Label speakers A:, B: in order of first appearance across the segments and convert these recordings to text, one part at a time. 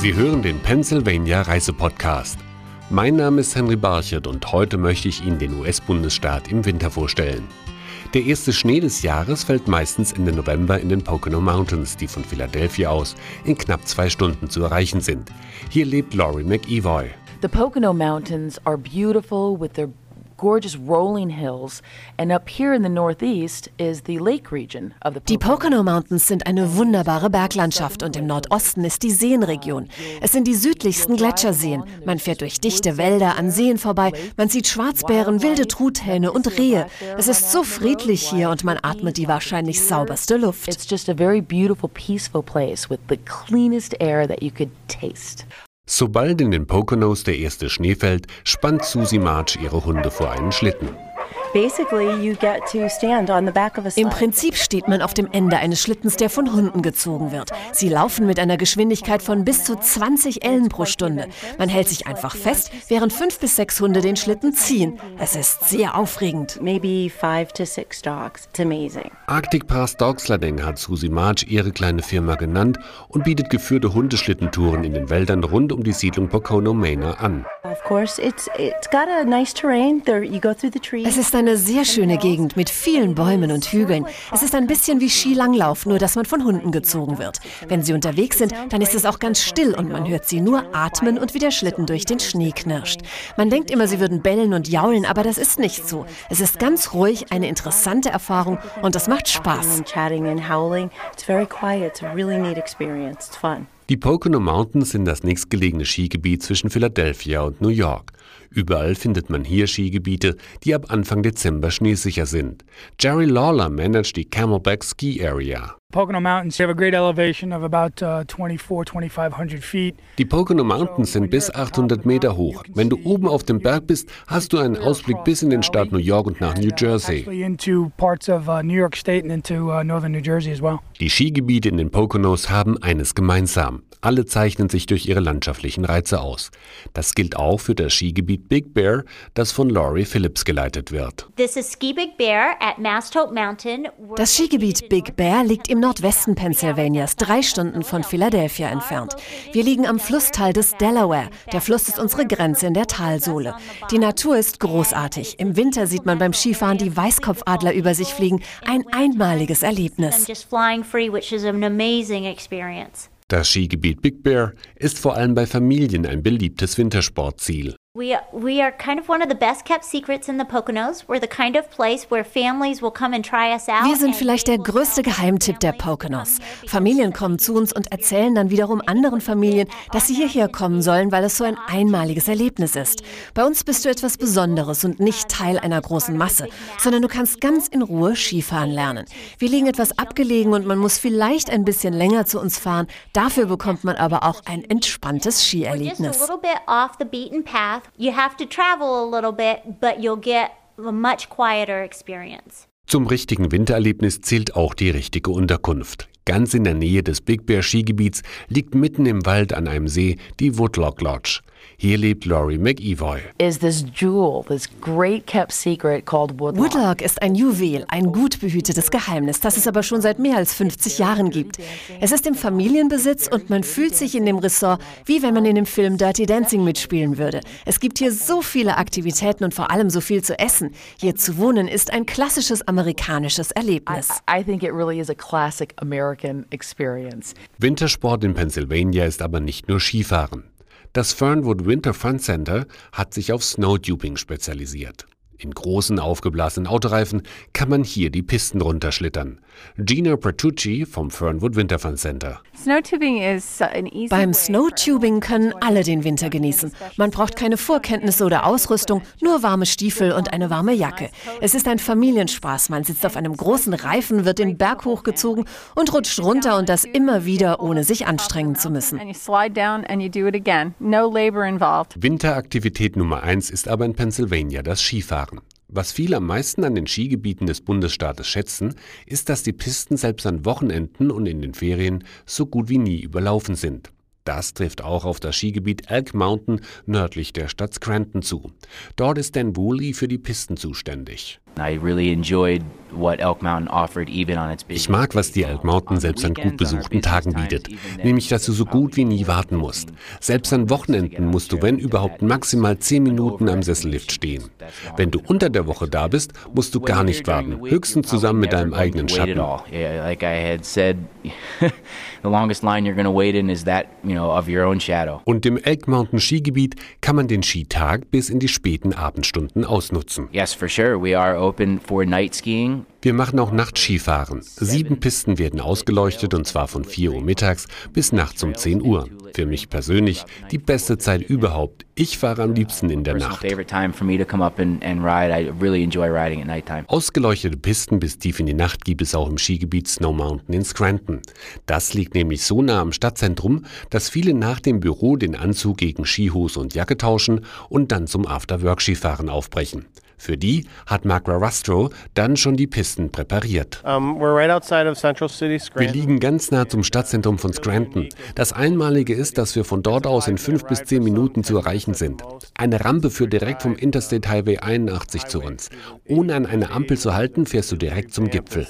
A: Sie hören den Pennsylvania Reisepodcast. Mein Name ist Henry Barchett und heute möchte ich Ihnen den US-Bundesstaat im Winter vorstellen. Der erste Schnee des Jahres fällt meistens Ende November in den Pocono Mountains, die von Philadelphia aus in knapp zwei Stunden zu erreichen sind. Hier lebt Laurie McEvoy.
B: The Pocono Mountains are beautiful with their gorgeous rolling hills, and up here in the northeast is the lake region of the
C: Die Pocono Mountains sind eine wunderbare Berglandschaft und im Nordosten ist die Seenregion. Es sind die südlichsten Gletscherseen. Man fährt durch dichte Wälder an Seen vorbei, man sieht Schwarzbären, wilde Truthähne und Rehe. Es ist so friedlich hier und man atmet die wahrscheinlich sauberste Luft.
B: It's just a very beautiful, peaceful place with the cleanest air that you could taste.
A: Sobald in den Poconos der erste Schnee fällt, spannt Susie March ihre Hunde vor einen Schlitten.
C: Im Prinzip steht man auf dem Ende eines Schlittens, der von Hunden gezogen wird. Sie laufen mit einer Geschwindigkeit von bis zu 20 Ellen pro Stunde. Man hält sich einfach fest, während fünf bis sechs Hunde den Schlitten ziehen. Es ist sehr aufregend.
B: Maybe five to six dogs. It's amazing.
A: Arctic Pass Dogslading hat Susie March ihre kleine Firma genannt und bietet geführte Hundeschlittentouren in den Wäldern rund um die Siedlung Pocono Manor an.
C: Es ist eine sehr schöne Gegend mit vielen Bäumen und Hügeln. Es ist ein bisschen wie Skilanglauf, nur dass man von Hunden gezogen wird. Wenn sie unterwegs sind, dann ist es auch ganz still und man hört sie nur atmen und wie der Schlitten durch den Schnee knirscht. Man denkt immer, sie würden bellen und jaulen, aber das ist nicht so. Es ist ganz ruhig, eine interessante Erfahrung und es macht Spaß.
A: Die Pocono Mountains sind das nächstgelegene Skigebiet zwischen Philadelphia und New York. Überall findet man hier Skigebiete, die ab Anfang Dezember schneesicher sind. Jerry Lawler managt die Camelback Ski Area.
D: Uh, 24, 2500 feet.
A: Die Pocono Mountains sind bis 800 Meter hoch. Wenn du oben auf dem Berg bist, hast du einen Ausblick bis in den Staat New York und nach New Jersey. Die Skigebiete in den Poconos haben eines gemeinsam. Alle zeichnen sich durch ihre landschaftlichen Reize aus. Das gilt auch für das Skigebiet Big Bear, das von Laurie Phillips geleitet wird.
C: Das Skigebiet Big Bear liegt im Nordwesten Pennsylvanias, drei Stunden von Philadelphia entfernt. Wir liegen am Flusstal des Delaware. Der Fluss ist unsere Grenze in der Talsohle. Die Natur ist großartig. Im Winter sieht man beim Skifahren die Weißkopfadler über sich fliegen. Ein einmaliges Erlebnis.
A: Das Skigebiet Big Bear ist vor allem bei Familien ein beliebtes Wintersportziel.
E: We, we are kind of one of the best kept secrets in the Poconos. We're the kind of place where families will come and try us out.
C: Wir sind vielleicht der größte Geheimtipp der Poconos. Familien kommen zu uns und erzählen dann wiederum anderen Familien, dass sie hierher kommen sollen, weil es so ein einmaliges Erlebnis ist. Bei uns bist du etwas Besonderes und nicht Teil einer großen Masse, sondern du kannst ganz in Ruhe Skifahren lernen. Wir liegen etwas abgelegen und man muss vielleicht ein bisschen länger zu uns fahren. Dafür bekommt man aber auch ein entspanntes Skierlebnis.
E: You have to travel a little bit, but you'll get a much quieter experience.
A: Zum richtigen Wintererlebnis zählt auch die richtige Unterkunft. Ganz in der Nähe des Big Bear Skigebiets liegt mitten im Wald an einem See die Woodlock Lodge. Hier lebt Laurie McEvoy.
B: Is this jewel, this great kept secret called Woodlock.
C: Woodlock ist ein Juwel, ein gut behütetes Geheimnis, das es aber schon seit mehr als 50 Jahren gibt. Es ist im Familienbesitz und man fühlt sich in dem Ressort, wie wenn man in dem Film Dirty Dancing mitspielen würde. Es gibt hier so viele Aktivitäten und vor allem so viel zu essen. Hier zu wohnen ist ein klassisches amerikanisches Erlebnis.
B: I, I think it really is a classic American experience.
A: Wintersport in Pennsylvania ist aber nicht nur Skifahren. Das Fernwood Winter Fun Center hat sich auf Snowtubing spezialisiert. In großen aufgeblasenen Autoreifen kann man hier die Pisten runterschlittern. Gina Pertucci vom Fernwood Winter Fun Center.
C: Beim Snowtubing können alle den Winter genießen. Man braucht keine Vorkenntnisse oder Ausrüstung, nur warme Stiefel und eine warme Jacke. Es ist ein Familienspaß. Man sitzt auf einem großen Reifen, wird den Berg hochgezogen und rutscht runter und das immer wieder, ohne sich anstrengen zu müssen.
A: Winteraktivität Nummer eins ist aber in Pennsylvania das Skifahren. Was viele am meisten an den Skigebieten des Bundesstaates schätzen, ist, dass die Pisten selbst an Wochenenden und in den Ferien so gut wie nie überlaufen sind. Das trifft auch auf das Skigebiet Elk Mountain nördlich der Stadt Scranton zu. Dort ist Dan Woolley für die Pisten zuständig.
F: I really enjoyed
A: ich mag, was die Elk Mountain selbst an gut besuchten Tagen bietet, nämlich dass du so gut wie nie warten musst. Selbst an Wochenenden musst du, wenn überhaupt, maximal 10 Minuten am Sessellift stehen. Wenn du unter der Woche da bist, musst du gar nicht warten, höchstens zusammen mit deinem eigenen Schatten. Und im Elk Mountain Skigebiet kann man den Skitag bis in die späten Abendstunden ausnutzen.
F: Yes, for sure. We are
A: wir machen auch Nachtskifahren. Sieben Pisten werden ausgeleuchtet und zwar von 4 Uhr mittags bis nachts um 10 Uhr. Für mich persönlich die beste Zeit überhaupt. Ich fahre am liebsten in der Nacht. Ausgeleuchtete Pisten bis tief in die Nacht gibt es auch im Skigebiet Snow Mountain in Scranton. Das liegt nämlich so nah am Stadtzentrum, dass viele nach dem Büro den Anzug gegen Skihose und Jacke tauschen und dann zum After-Work-Skifahren aufbrechen. Für die hat Mark Rastro dann schon die Pisten präpariert. wir liegen ganz nah zum Stadtzentrum von Scranton. Das Einmalige ist, dass wir von dort aus in fünf bis zehn Minuten zu erreichen sind. Eine Rampe führt direkt vom Interstate Highway 81 zu uns. Ohne an eine Ampel zu halten, fährst du direkt zum Gipfel.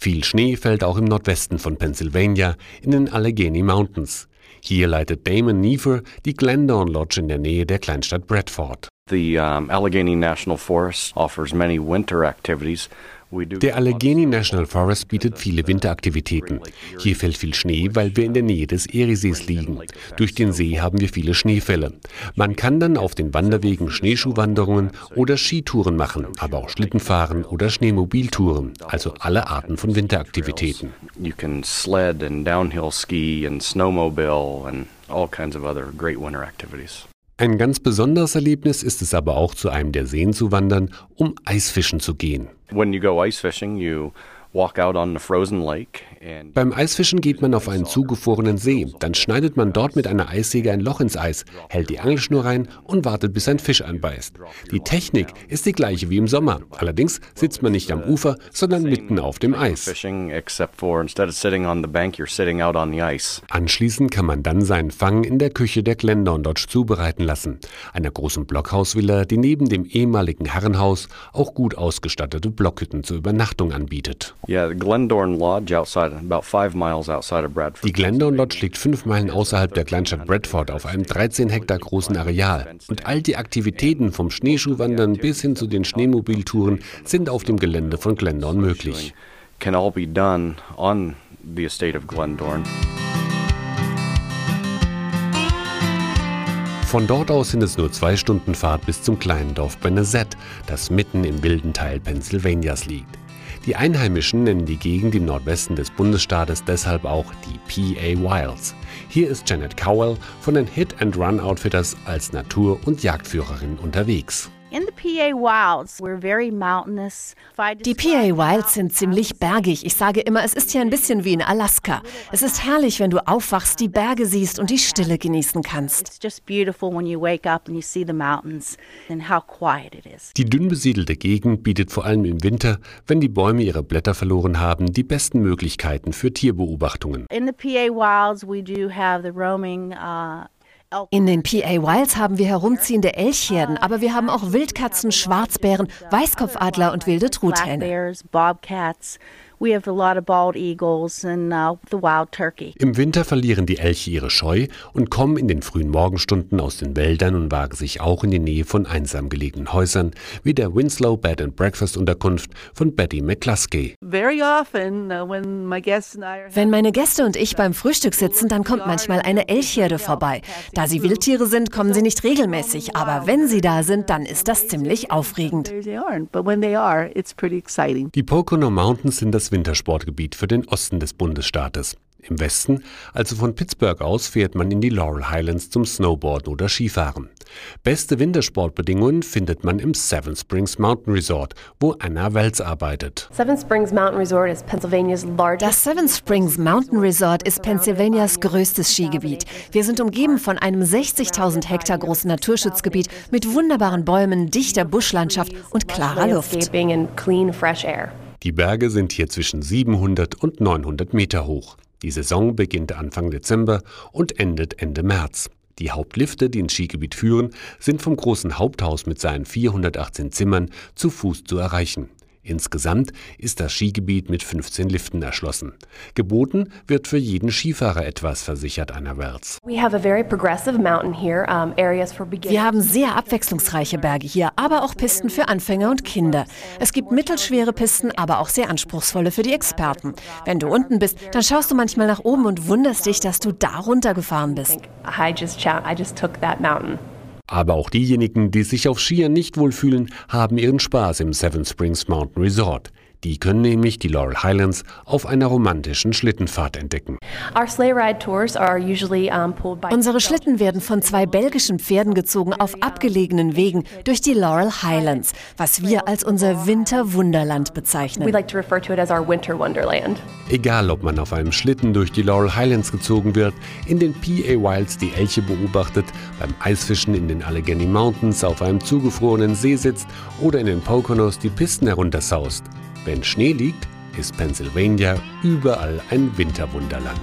A: Viel Schnee fällt auch im Nordwesten von Pennsylvania in den Allegheny Mountains. Hier leitet Damon Neefer die Glendorn Lodge in der Nähe der Kleinstadt Bradford.
G: The um, Allegheny National Forest offers many winter activities
A: der Allegheny National Forest bietet viele Winteraktivitäten. Hier fällt viel Schnee, weil wir in der Nähe des Eriesees liegen. Durch den See haben wir viele Schneefälle. Man kann dann auf den Wanderwegen Schneeschuhwanderungen oder Skitouren machen, aber auch Schlittenfahren oder Schneemobiltouren, also alle Arten von Winteraktivitäten.
G: You can sled and downhill ski and snowmobile and all kinds of other great winter activities.
A: Ein ganz besonderes Erlebnis ist es aber auch, zu einem der Seen zu wandern, um Eisfischen zu gehen.
G: When you go ice fishing, you
A: beim Eisfischen geht man auf einen zugefrorenen See. Dann schneidet man dort mit einer Eissäge ein Loch ins Eis, hält die Angelschnur rein und wartet, bis ein Fisch anbeißt. Die Technik ist die gleiche wie im Sommer. Allerdings sitzt man nicht am Ufer, sondern mitten auf dem Eis. Anschließend kann man dann seinen Fang in der Küche der Glendon Lodge zubereiten lassen, einer großen Blockhausvilla, die neben dem ehemaligen Herrenhaus auch gut ausgestattete Blockhütten zur Übernachtung anbietet.
G: Die Glendorn Lodge
A: liegt fünf Meilen außerhalb der Kleinstadt Bradford auf einem 13 Hektar großen Areal. Und all die Aktivitäten vom Schneeschuhwandern bis hin zu den Schneemobiltouren sind auf dem Gelände von Glendorn möglich.
G: Can all be done on the estate of Glendorn.
A: Von dort aus sind es nur zwei Stunden Fahrt bis zum kleinen Dorf Benezet, das mitten im wilden Teil Pennsylvanias liegt. Die Einheimischen nennen die Gegend im Nordwesten des Bundesstaates deshalb auch die PA Wilds. Hier ist Janet Cowell von den Hit-and-Run-Outfitters als Natur- und Jagdführerin unterwegs.
C: Die PA Wilds sind ziemlich bergig. Ich sage immer, es ist hier ein bisschen wie in Alaska. Es ist herrlich, wenn du aufwachst, die Berge siehst und die Stille genießen kannst.
A: Die dünn besiedelte Gegend bietet vor allem im Winter, wenn die Bäume ihre Blätter verloren haben, die besten Möglichkeiten für Tierbeobachtungen.
C: In the PA Wilds we do have the roaming uh, in den PA Wilds haben wir herumziehende Elchherden, aber wir haben auch Wildkatzen, Schwarzbären, Weißkopfadler und wilde Truthähne. We have a lot of bald eagles and uh, the wild turkey.
A: Im Winter verlieren die Elche ihre Scheu und kommen in den frühen Morgenstunden aus den Wäldern und wagen sich auch in die Nähe von einsam gelegenen Häusern, wie der Winslow Bed and Breakfast Unterkunft von Betty McCluskey.
C: Uh, Wenn meine Gäste und ich beim Frühstück sitzen, dann kommt manchmal eine Elchherde vorbei. Da sie Wildtiere sind, kommen sie nicht regelmäßig, aber wenn sie da sind, dann ist das ziemlich aufregend.
A: Die Pocono Mountains sind das Wintersportgebiet für den Osten des Bundesstaates. Im Westen, also von Pittsburgh aus, fährt man in die Laurel Highlands zum Snowboarden oder Skifahren. Beste Wintersportbedingungen findet man im Seven Springs Mountain Resort, wo Anna Welz arbeitet.
C: Das Seven Springs Mountain Resort ist Pennsylvanias größtes Skigebiet. Wir sind umgeben von einem 60.000 Hektar großen Naturschutzgebiet mit wunderbaren Bäumen, dichter Buschlandschaft und klarer Luft.
A: Die Berge sind hier zwischen 700 und 900 Meter hoch. Die Saison beginnt Anfang Dezember und endet Ende März. Die Hauptlifte, die ins Skigebiet führen, sind vom großen Haupthaus mit seinen 418 Zimmern zu Fuß zu erreichen. Insgesamt ist das Skigebiet mit 15 Liften erschlossen. Geboten wird für jeden Skifahrer etwas, versichert Anna Wertz.
C: Wir haben sehr abwechslungsreiche Berge hier, aber auch Pisten für Anfänger und Kinder. Es gibt mittelschwere Pisten, aber auch sehr anspruchsvolle für die Experten. Wenn du unten bist, dann schaust du manchmal nach oben und wunderst dich, dass du da runtergefahren bist. I just, I just took that mountain.
A: Aber auch diejenigen, die sich auf Skiern nicht wohlfühlen, haben ihren Spaß im Seven Springs Mountain Resort. Die können nämlich die Laurel Highlands auf einer romantischen Schlittenfahrt entdecken.
C: Unsere Schlitten werden von zwei belgischen Pferden gezogen auf abgelegenen Wegen durch die Laurel Highlands, was wir als unser Winterwunderland bezeichnen.
A: Egal, ob man auf einem Schlitten durch die Laurel Highlands gezogen wird, in den PA Wilds die Elche beobachtet, beim Eisfischen in den Allegheny Mountains auf einem zugefrorenen See sitzt oder in den Poconos die Pisten heruntersaust. Wenn Schnee liegt, ist Pennsylvania überall ein Winterwunderland.